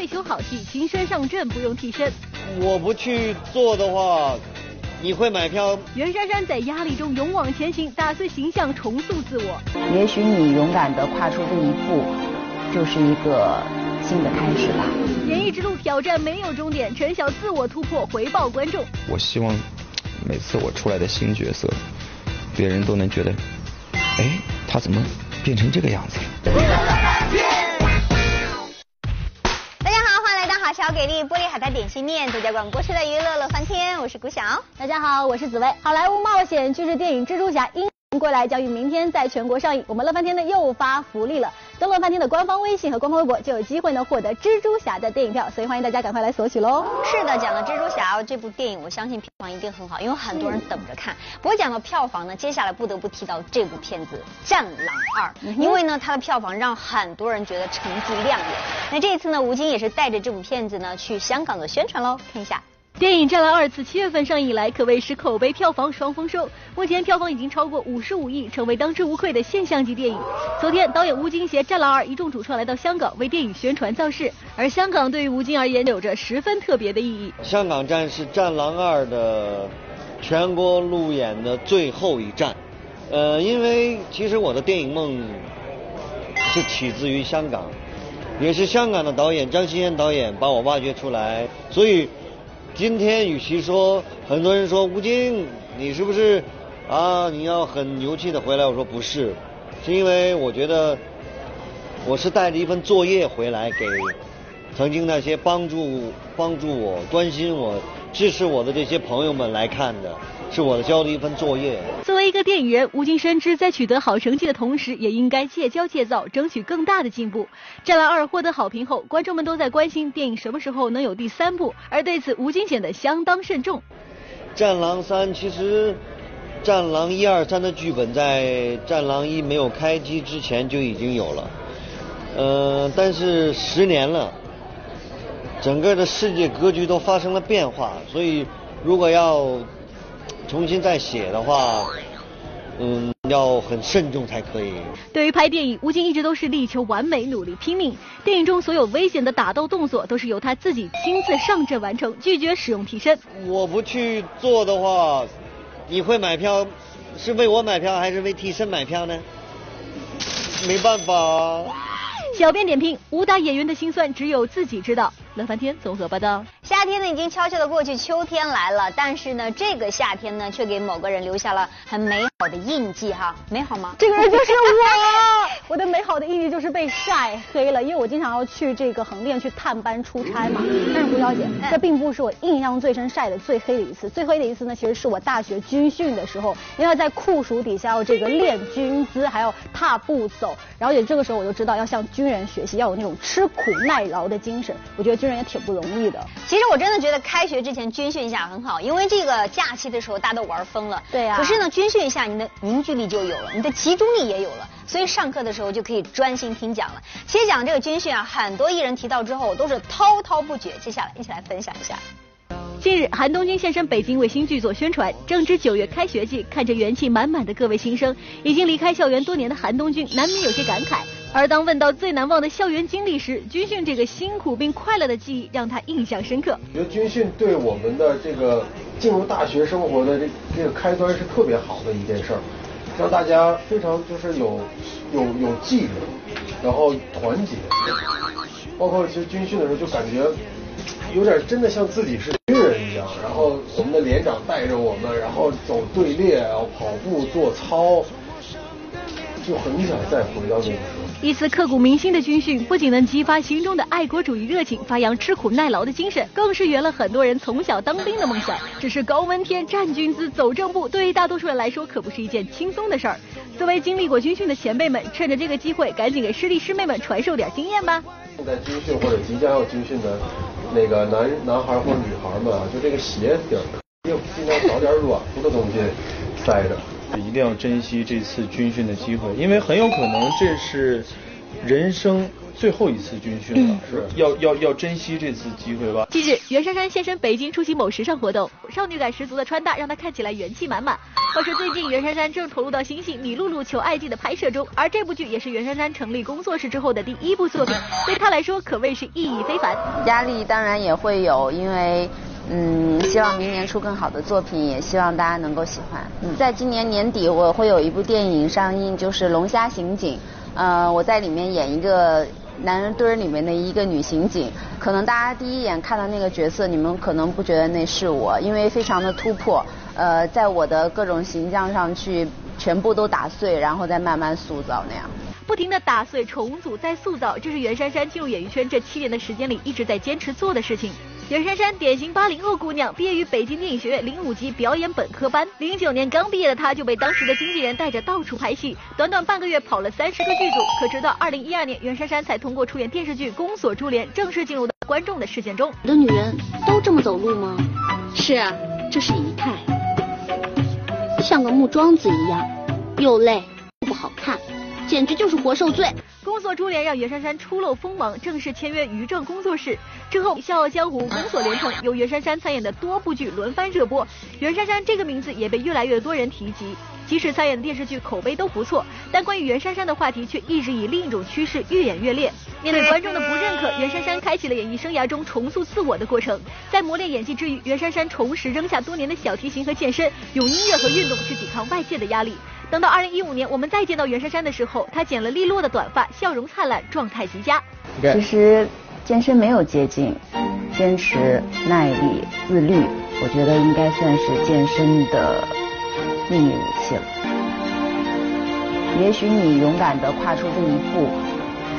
为求好戏，亲身上阵不用替身。我不去做的话，你会买票？袁姗姗在压力中勇往前行，打碎形象，重塑自我。也许你勇敢的跨出这一步，就是一个新的开始吧。演艺之路挑战没有终点，陈晓自我突破，回报观众。我希望每次我出来的新角色，别人都能觉得，哎，他怎么变成这个样子了？给力玻璃海苔点心面，独家广播室的娱乐乐翻天，我是古晓。大家好，我是紫薇。好莱坞冒险巨制电影《蜘蛛侠：英归来》将于明天在全国上映。我们乐翻天呢又发福利了，登录翻天的官方微信和官方微博就有机会呢获得蜘蛛侠的电影票，所以欢迎大家赶快来索取喽。是的，讲了蜘蛛侠这部电影，我相信票房一定很好，因为很多人等着看。不过讲到票房呢，接下来不得不提到这部片子《战狼二》，因为呢它的票房让很多人觉得成绩亮眼。那这一次呢，吴京也是带着这部片子呢去香港做宣传喽，看一下。电影《战狼二》自七月份上映以来，可谓是口碑票房双丰收。目前票房已经超过五十五亿，成为当之无愧的现象级电影。昨天，导演吴京携《战狼二》一众主创来到香港为电影宣传造势，而香港对于吴京而言有着十分特别的意义。香港站是《战狼二》的全国路演的最后一站。呃，因为其实我的电影梦是起自于香港，也是香港的导演张欣妍导演把我挖掘出来，所以。今天与其说很多人说吴京，你是不是啊？你要很牛气的回来？我说不是，是因为我觉得我是带着一份作业回来给曾经那些帮助帮助我、关心我、支持我的这些朋友们来看的，是我的交的一份作业。作为一个电影人，吴京深知在取得好成绩的同时，也应该戒骄戒躁，争取更大的进步。《战狼二》获得好评后，观众们都在关心电影什么时候能有第三部，而对此，吴京显得相当慎重。《战狼三》其实，《战狼一二三》的剧本在《战狼一》没有开机之前就已经有了，呃，但是十年了，整个的世界格局都发生了变化，所以如果要。重新再写的话，嗯，要很慎重才可以。对于拍电影，吴京一直都是力求完美，努力拼命。电影中所有危险的打斗动作都是由他自己亲自上阵完成，拒绝使用替身。我不去做的话，你会买票？是为我买票还是为替身买票呢？没办法。小编点评：武打演员的心酸，只有自己知道。乐翻天综合报道。夏天呢已经悄悄的过去，秋天来了。但是呢，这个夏天呢，却给某个人留下了很美好的印记哈。美好吗？这个人就是我。我的美好的印记就是被晒黑了，因为我经常要去这个横店去探班出差嘛。但是胡小姐，这并不是我印象最深晒的最黑的一次。最黑的一次呢，其实是我大学军训的时候，因为在酷暑底下要这个练军姿，还要踏步走。然后也这个时候我就知道要向军人学习，要有那种吃苦耐劳的精神。我觉得军人也挺不容易的。其实我真的觉得开学之前军训一下很好，因为这个假期的时候大家都玩疯了。对呀。可是呢，军训一下你的凝聚力就有了，你的集中力也有了，所以上课的时候就可以专心听讲了。其实讲这个军训啊，很多艺人提到之后都是滔滔不绝。接下来一起来分享一下。近日，韩东君现身北京为新剧做宣传。正值九月开学季，看着元气满满的各位新生，已经离开校园多年的韩东君难免有些感慨。而当问到最难忘的校园经历时，军训这个辛苦并快乐的记忆让他印象深刻。我觉得军训对我们的这个进入大学生活的这这个开端是特别好的一件事儿，让大家非常就是有有有纪律，然后团结，包括其实军训的时候就感觉。有点真的像自己是军人一样，然后我们的连长带着我们，然后走队列，然后跑步做操，就很想再回到那个时候。一次刻骨铭心的军训，不仅能激发心中的爱国主义热情，发扬吃苦耐劳的精神，更是圆了很多人从小当兵的梦想。只是高温天站军姿走正步，对于大多数人来说可不是一件轻松的事儿。作为经历过军训的前辈们，趁着这个机会，赶紧给师弟师妹们传授点经验吧。正在军训或者即将要军训的。那个男男孩或者女孩们啊，就这个鞋底儿硬，尽量找点软乎的东西塞着。一定要珍惜这次军训的机会，因为很有可能这是人生最后一次军训了，是要要要珍惜这次机会吧。近日，袁姗姗现身北京出席某时尚活动，少女感十足的穿搭让她看起来元气满满。话说最近，袁姗姗正投入到新戏《米露露求爱记》的拍摄中，而这部剧也是袁姗姗成立工作室之后的第一部作品，对她来说可谓是意义非凡。压力当然也会有，因为嗯，希望明年出更好的作品，也希望大家能够喜欢。嗯，在今年年底我会有一部电影上映，就是《龙虾刑警》，呃，我在里面演一个。男人堆儿里面的一个女刑警，可能大家第一眼看到那个角色，你们可能不觉得那是我，因为非常的突破，呃，在我的各种形象上去全部都打碎，然后再慢慢塑造那样。不停的打碎、重组、再塑造，这是袁姗姗进入演艺圈这七年的时间里一直在坚持做的事情。袁姗姗典型八零后姑娘，毕业于北京电影学院零五级表演本科班。零九年刚毕业的她就被当时的经纪人带着到处拍戏，短短半个月跑了三十个剧组。可直到二零一二年，袁姗姗才通过出演电视剧《宫锁珠帘》正式进入到观众的视线中。的女人都这么走路吗？是啊，这是仪态，像个木桩子一样，又累又不好看。简直就是活受罪！《宫锁珠帘》让袁姗姗初露锋芒，正式签约于正工作室。之后，《笑傲江湖》《宫锁连城》由袁姗姗参演的多部剧轮番热播，袁姗姗这个名字也被越来越多人提及。即使参演的电视剧口碑都不错，但关于袁姗姗的话题却一直以另一种趋势愈演愈烈。面对观众的不认可，袁姗姗开启了演艺生涯中重塑自我的过程。在磨练演技之余，袁姗姗重拾扔下多年的小提琴和健身，用音乐和运动去抵抗外界的压力。等到二零一五年，我们再见到袁姗姗的时候，她剪了利落的短发，笑容灿烂，状态极佳。其实健身没有捷径，坚持、耐力、自律，我觉得应该算是健身的秘密武器了。也许你勇敢地跨出这一步，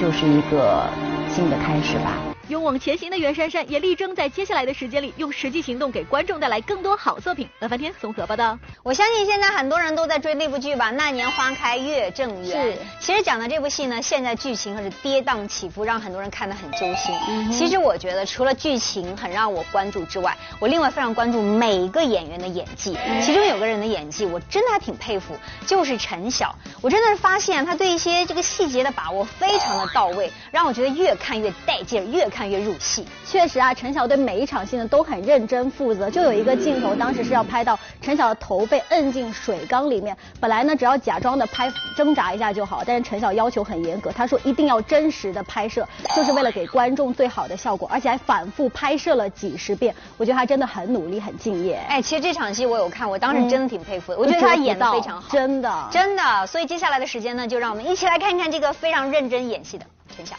就是一个新的开始吧。勇往前行的袁姗姗也力争在接下来的时间里用实际行动给观众带来更多好作品。乐翻天综合报道。我相信现在很多人都在追那部剧吧，《那年花开月正圆》。是。其实讲的这部戏呢，现在剧情可是跌宕起伏，让很多人看得很揪心。嗯。其实我觉得除了剧情很让我关注之外，我另外非常关注每一个演员的演技。其中有个人的演技我真的还挺佩服，就是陈晓。我真的是发现他对一些这个细节的把握非常的到位，让我觉得越看越带劲儿，越看。看越入戏，确实啊，陈晓对每一场戏呢都很认真负责。就有一个镜头，当时是要拍到陈晓的头被摁进水缸里面，本来呢只要假装的拍挣扎一下就好，但是陈晓要求很严格，他说一定要真实的拍摄，就是为了给观众最好的效果，而且还反复拍摄了几十遍。我觉得他真的很努力，很敬业。哎，其实这场戏我有看，我当时真的挺佩服的，我觉得他演的非常好，真的，真的。所以接下来的时间呢，就让我们一起来看看这个非常认真演戏的陈晓。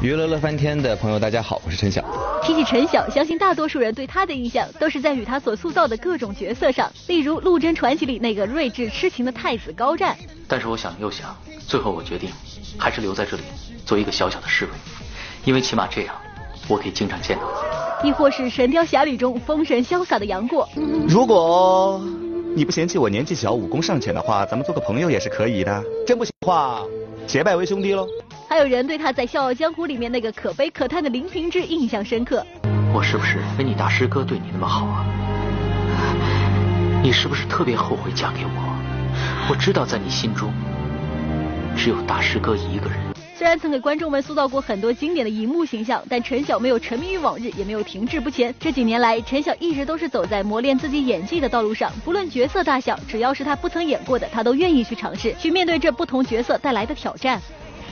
娱乐乐翻天的朋友，大家好，我是陈晓。提起陈晓，相信大多数人对他的印象都是在与他所塑造的各种角色上，例如《陆贞传奇》里那个睿智痴情的太子高湛。但是我想又想，最后我决定还是留在这里做一个小小的侍卫，因为起码这样我可以经常见到你。亦或是《神雕侠侣》中风神潇洒的杨过。如果你不嫌弃我年纪小、武功尚浅的话，咱们做个朋友也是可以的。真不行的话，结拜为兄弟喽。还有人对他在《笑傲江湖》里面那个可悲可叹的林平之印象深刻。我是不是没你大师哥对你那么好啊？你是不是特别后悔嫁给我？我知道在你心中只有大师哥一个人。虽然曾给观众们塑造过很多经典的荧幕形象，但陈晓没有沉迷于往日，也没有停滞不前。这几年来，陈晓一直都是走在磨练自己演技的道路上。不论角色大小，只要是他不曾演过的，他都愿意去尝试，去面对这不同角色带来的挑战。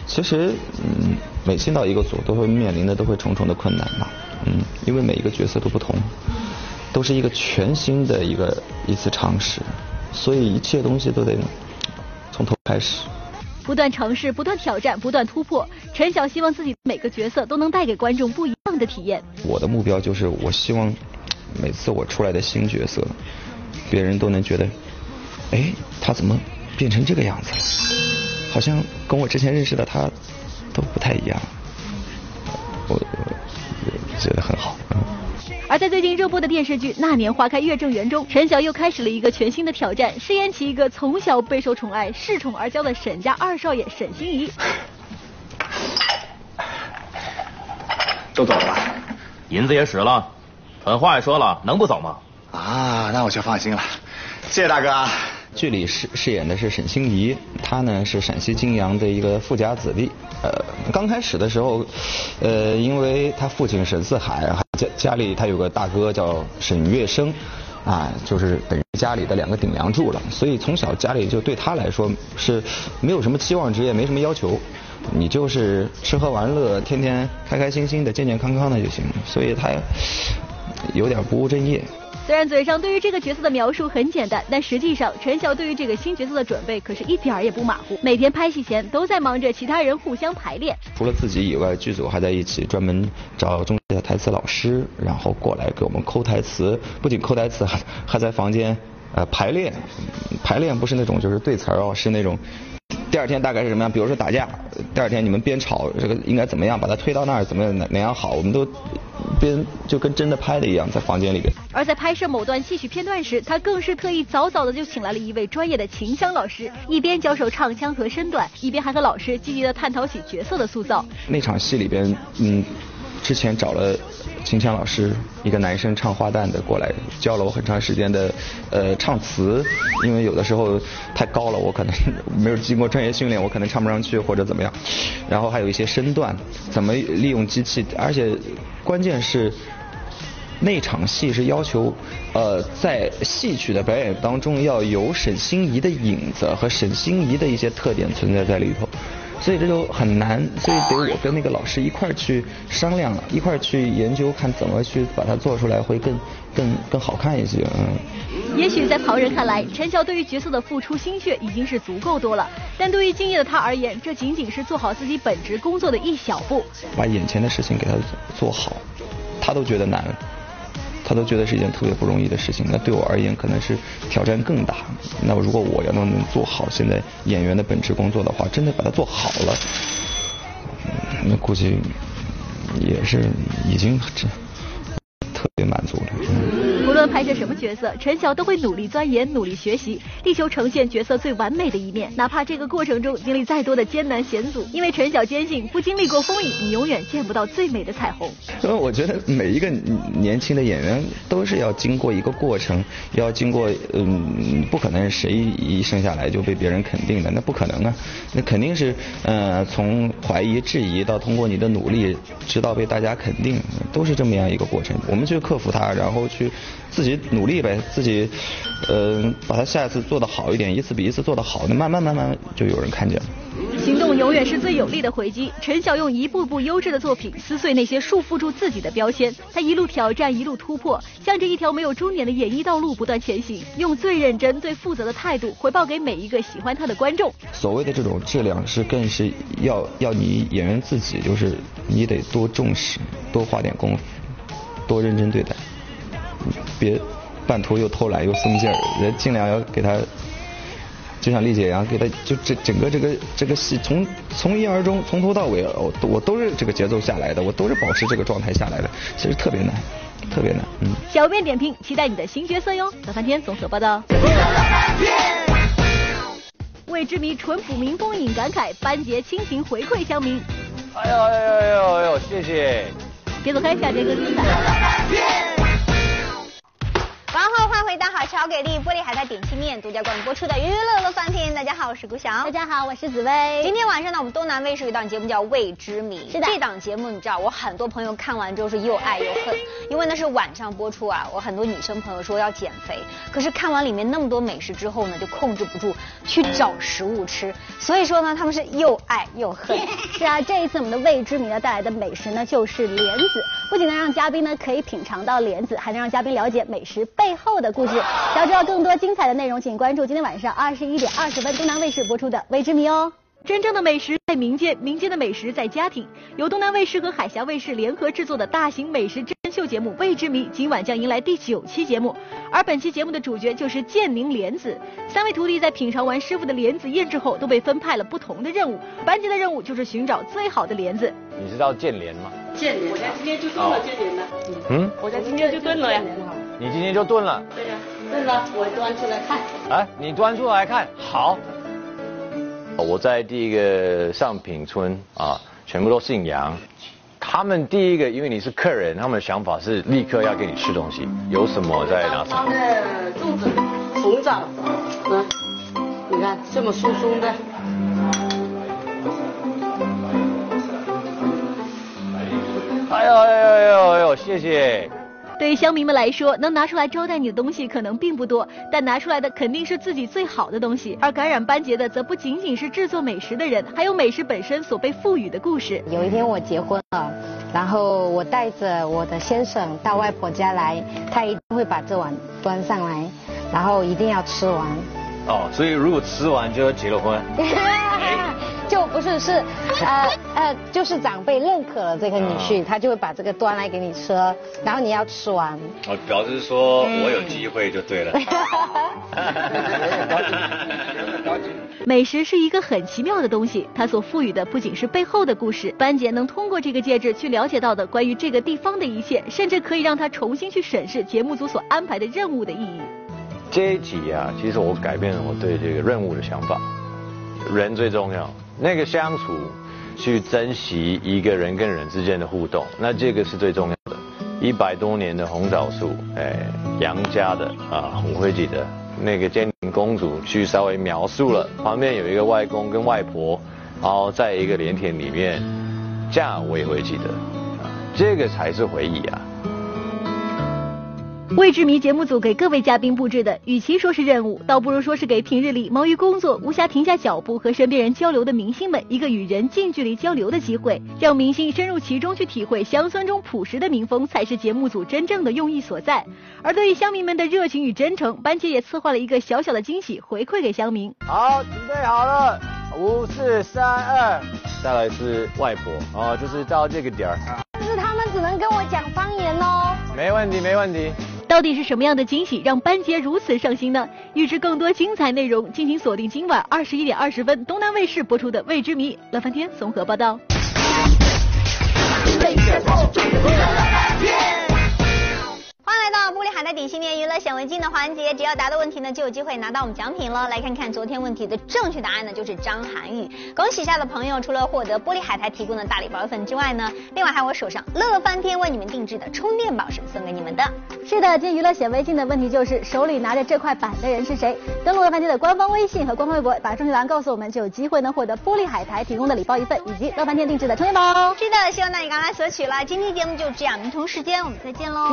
其实，嗯，每进到一个组，都会面临的都会重重的困难吧，嗯，因为每一个角色都不同，都是一个全新的一个一次尝试，所以一切东西都得从头开始。不断尝试，不断挑战，不断突破。陈晓希望自己每个角色都能带给观众不一样的体验。我的目标就是，我希望每次我出来的新角色，别人都能觉得，哎，他怎么变成这个样子了？好像跟我之前认识的他都不太一样，我觉得很好。嗯而在最近热播的电视剧《那年花开月正圆》中，陈晓又开始了一个全新的挑战，饰演起一个从小备受宠爱、恃宠而骄的沈家二少爷沈心怡。都走了吧？银子也使了，狠话也说了，能不走吗？啊，那我就放心了。谢谢大哥。剧里饰饰演的是沈星移，他呢是陕西泾阳的一个富家子弟。呃，刚开始的时候，呃，因为他父亲沈四海，家家里他有个大哥叫沈月生，啊，就是等于家里的两个顶梁柱了。所以从小家里就对他来说是没有什么期望值，也没什么要求，你就是吃喝玩乐，天天开开心心的、健健康康的就行。所以他有点不务正业。虽然嘴上对于这个角色的描述很简单，但实际上陈晓对于这个新角色的准备可是一点儿也不马虎。每天拍戏前都在忙着其他人互相排练。除了自己以外，剧组还在一起专门找中戏的台词老师，然后过来给我们抠台词。不仅抠台词，还还在房间呃排练。排练不是那种就是对词儿哦，是那种第二天大概是什么样？比如说打架，第二天你们边吵这个应该怎么样，把它推到那儿怎么样哪哪样好，我们都边就跟真的拍的一样，在房间里边。而在拍摄某段戏曲片段时，他更是特意早早的就请来了一位专业的秦腔老师，一边教授唱腔和身段，一边还和老师积极的探讨起角色的塑造。那场戏里边，嗯，之前找了秦腔老师，一个男生唱花旦的过来，教了我很长时间的呃唱词，因为有的时候太高了，我可能没有经过专业训练，我可能唱不上去或者怎么样。然后还有一些身段，怎么利用机器，而且关键是。那场戏是要求，呃，在戏曲的表演当中要有沈心怡的影子和沈心怡的一些特点存在在里头，所以这就很难，所以得我跟那个老师一块儿去商量，一块儿去研究，看怎么去把它做出来会更更更好看一些。嗯。也许在旁人看来，陈晓对于角色的付出心血已经是足够多了，但对于敬业的他而言，这仅仅是做好自己本职工作的一小步。把眼前的事情给他做好，他都觉得难。他都觉得是一件特别不容易的事情，那对我而言可能是挑战更大。那如果我要能能做好现在演员的本职工作的话，真的把它做好了，那估计也是已经这特别满足了。拍摄什么角色，陈晓都会努力钻研、努力学习，力求呈现角色最完美的一面。哪怕这个过程中经历再多的艰难险阻，因为陈晓坚信，不经历过风雨，你永远见不到最美的彩虹。因为我觉得每一个年轻的演员都是要经过一个过程，要经过嗯，不可能谁一生下来就被别人肯定的，那不可能啊。那肯定是呃，从怀疑、质疑到通过你的努力，直到被大家肯定，都是这么样一个过程。我们去克服它，然后去。自己努力呗，自己，呃，把它下一次做得好一点，一次比一次做得好，那慢慢慢慢就有人看见了。行动永远是最有力的回击。陈晓用一步步优质的作品撕碎那些束缚住自己的标签，他一路挑战，一路突破，向着一条没有终点的演艺道路不断前行，用最认真、最负责的态度回报给每一个喜欢他的观众。所谓的这种质量，是更是要要你演员自己，就是你得多重视，多花点功夫，多认真对待。别半途又偷懒又松劲儿，人尽量要给他，就像丽姐一样，给他就这整个这个这个戏从从一而终，从头到尾，我我都是这个节奏下来的，我都是保持这个状态下来的，其实特别难，特别难，嗯。小编点评：期待你的新角色哟。早饭天综合报道。未知迷淳朴民风引感慨，班杰亲情回馈乡民。哎呦哎呦哎呦哎呦，谢谢。别走开，下节更精彩。欢迎回到好巧给力玻璃海苔点心面独家冠名播出的娱乐乐翻天。大家好，我是顾翔。大家好，我是紫薇。今天晚上呢，我们东南卫视有一档节目叫《未知谜》。是的。这档节目你知道，我很多朋友看完之后是又爱又恨，因为那是晚上播出啊。我很多女生朋友说要减肥，可是看完里面那么多美食之后呢，就控制不住去找食物吃。所以说呢，他们是又爱又恨。是啊，这一次我们的未知谜呢带来的美食呢就是莲子，不仅能让嘉宾呢可以品尝到莲子，还能让嘉宾了解美食背后的故事。想要知道更多精彩的内容，请关注今天晚上二十一点二十分东南卫视播出的《未知谜》哦。真正的美食在民间，民间的美食在家庭。由东南卫视和海峡卫视联合制作的大型美食秀节目《未知谜》，今晚将迎来第九期节目。而本期节目的主角就是建宁莲子。三位徒弟在品尝完师傅的莲子宴之后，都被分派了不同的任务。班级的任务就是寻找最好的莲子。你知道建莲吗？建莲，我家今天就炖了建莲了。嗯，我家今天就炖了呀。你今天就炖了？对呀。炖了，我端出来看。哎，你端出来看，好。我在第一个上品村啊，全部都姓杨。他们第一个，因为你是客人，他们的想法是立刻要给你吃东西。有什么再拿？的肚子、红枣，嗯，你看这么松松的。哎呦哎呦哎呦哎呦，谢谢。对于乡民们来说，能拿出来招待你的东西可能并不多，但拿出来的肯定是自己最好的东西。而感染班杰的，则不仅仅是制作美食的人，还有美食本身所被赋予的故事。有一天我结婚了，然后我带着我的先生到外婆家来，他一定会把这碗端上来，然后一定要吃完。哦，所以如果吃完就要结了婚。就不是是，呃呃，就是长辈认可了这个女婿，他就会把这个端来给你吃，然后你要吃完。哦，表示说我有机会就对了。美食是一个很奇妙的东西，它所赋予的不仅是背后的故事，班杰能通过这个戒指去了解到的关于这个地方的一切，甚至可以让他重新去审视节目组所安排的任务的意义。这一集啊，其实我改变了我对这个任务的想法，人最重要。那个相处，去珍惜一个人跟人之间的互动，那这个是最重要的。一百多年的红枣树，哎，杨家的啊，我会记得那个建宁公主去稍微描述了，旁边有一个外公跟外婆，然后在一个莲田里面，这样我也会记得，这个才是回忆啊。未知谜节目组给各位嘉宾布置的，与其说是任务，倒不如说是给平日里忙于工作、无暇停下脚步和身边人交流的明星们一个与人近距离交流的机会，让明星深入其中去体会乡村中朴实的民风，才是节目组真正的用意所在。而对于乡民们的热情与真诚，班姐也策划了一个小小的惊喜回馈给乡民。好，准备好了，五四三二，再来是外婆，哦，就是到这个点儿。但是他们只能跟我讲方言哦。没问题，没问题。到底是什么样的惊喜让班杰如此上心呢？预知更多精彩内容，敬请锁定今晚二十一点二十分东南卫视播出的《未知谜》。乐翻天综合报道。的环节，只要答对问题呢，就有机会拿到我们奖品了。来看看昨天问题的正确答案呢，就是张涵予。恭喜一下的朋友，除了获得玻璃海苔提供的大礼包一份之外呢，另外还有我手上乐翻天为你们定制的充电宝是送给你们的。是的，今天娱乐显微镜的问题就是手里拿着这块板的人是谁？登录乐翻天的官方微信和官方微博，把正确答案告诉我们，就有机会呢获得玻璃海苔提供的礼包一份，以及乐翻天定制的充电宝。是的，希望大家赶快索取了。今天节目就这样，明同时间我们再见喽。